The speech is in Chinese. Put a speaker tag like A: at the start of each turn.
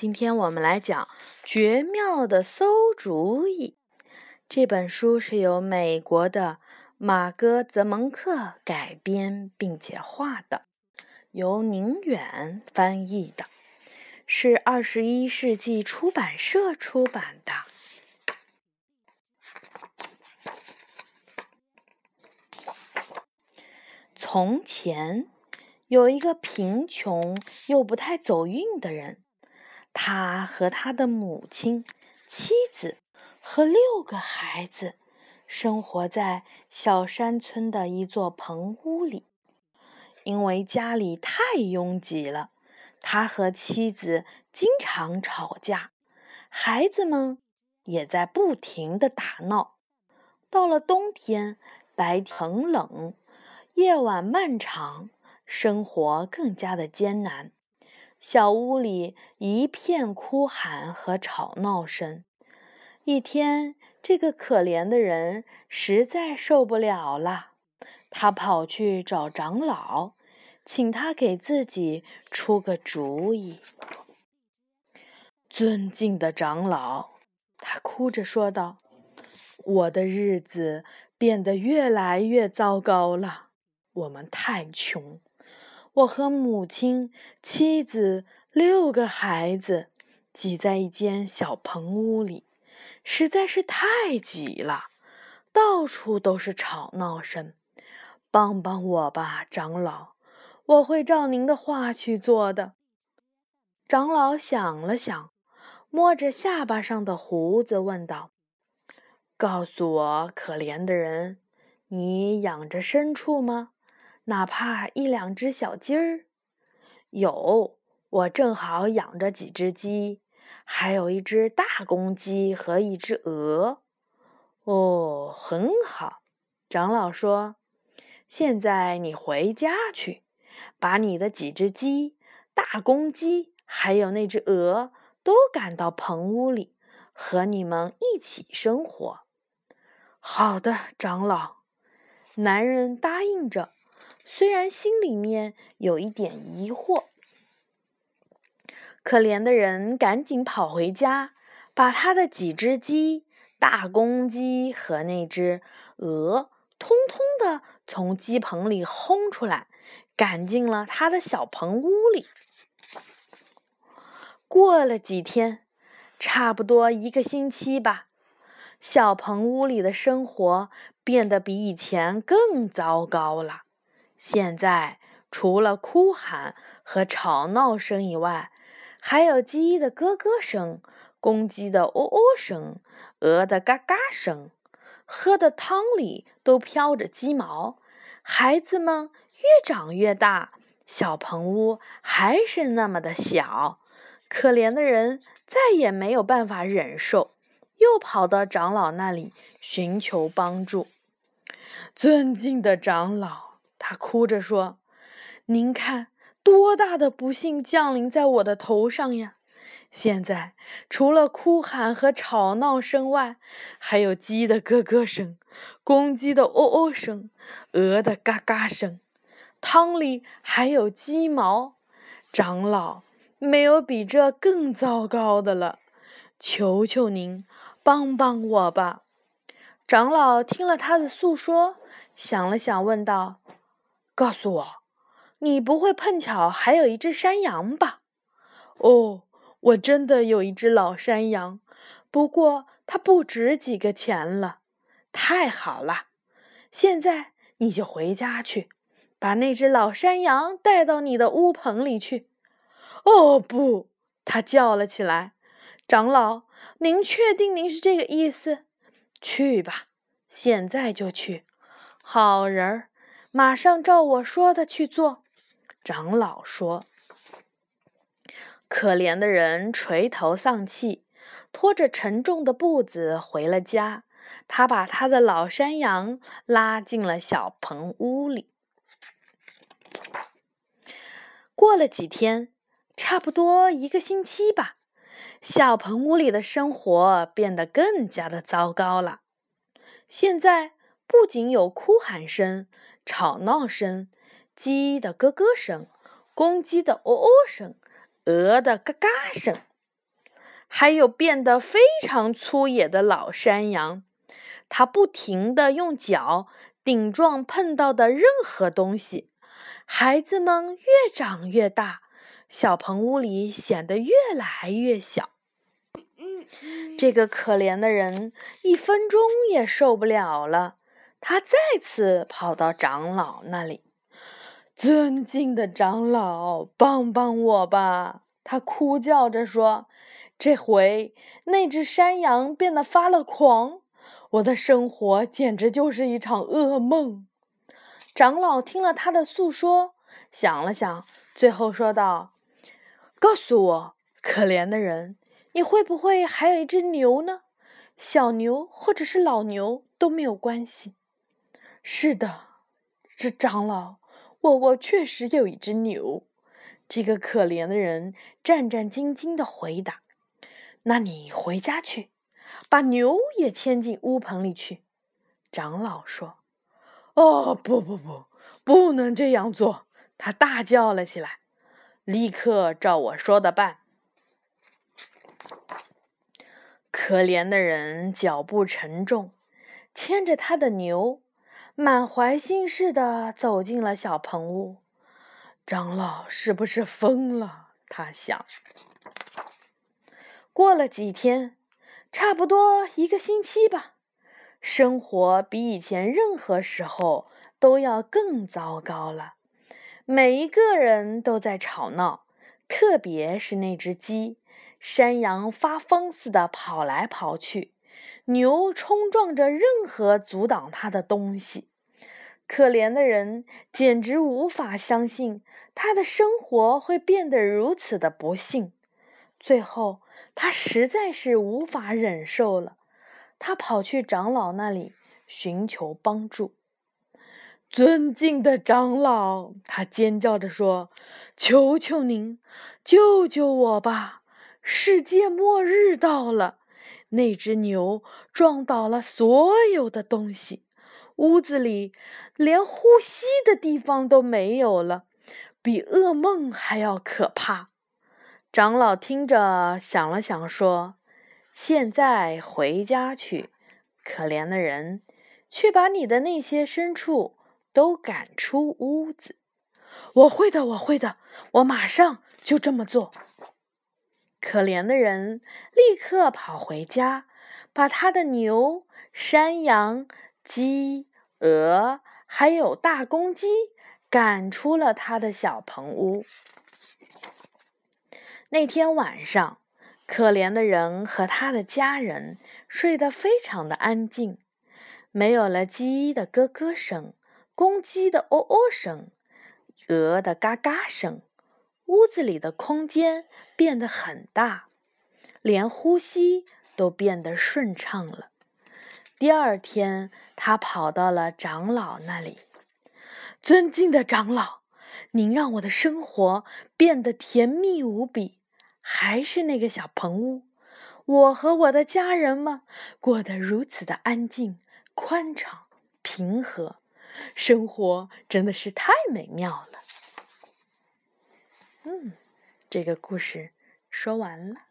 A: 今天我们来讲《绝妙的馊主意》这本书是由美国的马戈·泽蒙克改编并且画的，由宁远翻译的，是二十一世纪出版社出版的。从前有一个贫穷又不太走运的人。他和他的母亲、妻子和六个孩子生活在小山村的一座棚屋里。因为家里太拥挤了，他和妻子经常吵架，孩子们也在不停的打闹。到了冬天，白天很冷，夜晚漫长，生活更加的艰难。小屋里一片哭喊和吵闹声。一天，这个可怜的人实在受不了了，他跑去找长老，请他给自己出个主意。尊敬的长老，他哭着说道：“我的日子变得越来越糟糕了，我们太穷。”我和母亲、妻子、六个孩子挤在一间小棚屋里，实在是太挤了，到处都是吵闹声。帮帮我吧，长老，我会照您的话去做的。长老想了想，摸着下巴上的胡子问道：“告诉我，可怜的人，你养着牲畜吗？”哪怕一两只小鸡儿，有我正好养着几只鸡，还有一只大公鸡和一只鹅。哦，很好，长老说：“现在你回家去，把你的几只鸡、大公鸡还有那只鹅都赶到棚屋里，和你们一起生活。”好的，长老。男人答应着。虽然心里面有一点疑惑，可怜的人赶紧跑回家，把他的几只鸡、大公鸡和那只鹅通通的从鸡棚里轰出来，赶进了他的小棚屋里。过了几天，差不多一个星期吧，小棚屋里的生活变得比以前更糟糕了。现在除了哭喊和吵闹声以外，还有鸡的咯咯声、公鸡的喔喔声、鹅的嘎嘎声。喝的汤里都飘着鸡毛。孩子们越长越大，小棚屋还是那么的小。可怜的人再也没有办法忍受，又跑到长老那里寻求帮助。尊敬的长老。他哭着说：“您看，多大的不幸降临在我的头上呀！现在除了哭喊和吵闹声外，还有鸡的咯咯声、公鸡的喔喔声、鹅的嘎嘎声，汤里还有鸡毛。长老，没有比这更糟糕的了，求求您帮帮我吧！”长老听了他的诉说，想了想，问道。告诉我，你不会碰巧还有一只山羊吧？哦，我真的有一只老山羊，不过它不值几个钱了。太好了，现在你就回家去，把那只老山羊带到你的屋棚里去。哦不，他叫了起来。长老，您确定您是这个意思？去吧，现在就去。好人儿。马上照我说的去做，长老说。可怜的人垂头丧气，拖着沉重的步子回了家。他把他的老山羊拉进了小棚屋里。过了几天，差不多一个星期吧，小棚屋里的生活变得更加的糟糕了。现在不仅有哭喊声。吵闹声，鸡的咯咯声，公鸡的喔喔声，鹅的嘎嘎声，还有变得非常粗野的老山羊。它不停地用脚顶撞碰到的任何东西。孩子们越长越大，小棚屋里显得越来越小。这个可怜的人一分钟也受不了了，他再次跑到长老那里。尊敬的长老，帮帮我吧！他哭叫着说：“这回那只山羊变得发了狂，我的生活简直就是一场噩梦。”长老听了他的诉说，想了想，最后说道：“告诉我，可怜的人，你会不会还有一只牛呢？小牛或者是老牛都没有关系。”“是的，这长老，我我确实有一只牛。”这个可怜的人战战兢兢地回答：“那你回家去，把牛也牵进屋棚里去。”长老说。哦，不不不，不能这样做！他大叫了起来。立刻照我说的办。可怜的人脚步沉重，牵着他的牛，满怀心事的走进了小棚屋。长老是不是疯了？他想。过了几天，差不多一个星期吧。生活比以前任何时候都要更糟糕了。每一个人都在吵闹，特别是那只鸡。山羊发疯似的跑来跑去，牛冲撞着任何阻挡它的东西。可怜的人简直无法相信他的生活会变得如此的不幸。最后，他实在是无法忍受了。他跑去长老那里寻求帮助。尊敬的长老，他尖叫着说：“求求您，救救我吧！世界末日到了，那只牛撞倒了所有的东西，屋子里连呼吸的地方都没有了，比噩梦还要可怕。”长老听着，想了想，说。现在回家去，可怜的人，去把你的那些牲畜都赶出屋子。我会的，我会的，我马上就这么做。可怜的人立刻跑回家，把他的牛、山羊、鸡、鹅，还有大公鸡赶出了他的小棚屋。那天晚上。可怜的人和他的家人睡得非常的安静，没有了鸡的咯咯声、公鸡的喔喔声、鹅的嘎嘎声。屋子里的空间变得很大，连呼吸都变得顺畅了。第二天，他跑到了长老那里。尊敬的长老，您让我的生活变得甜蜜无比。还是那个小棚屋，我和我的家人们过得如此的安静、宽敞、平和，生活真的是太美妙了。嗯，这个故事说完了。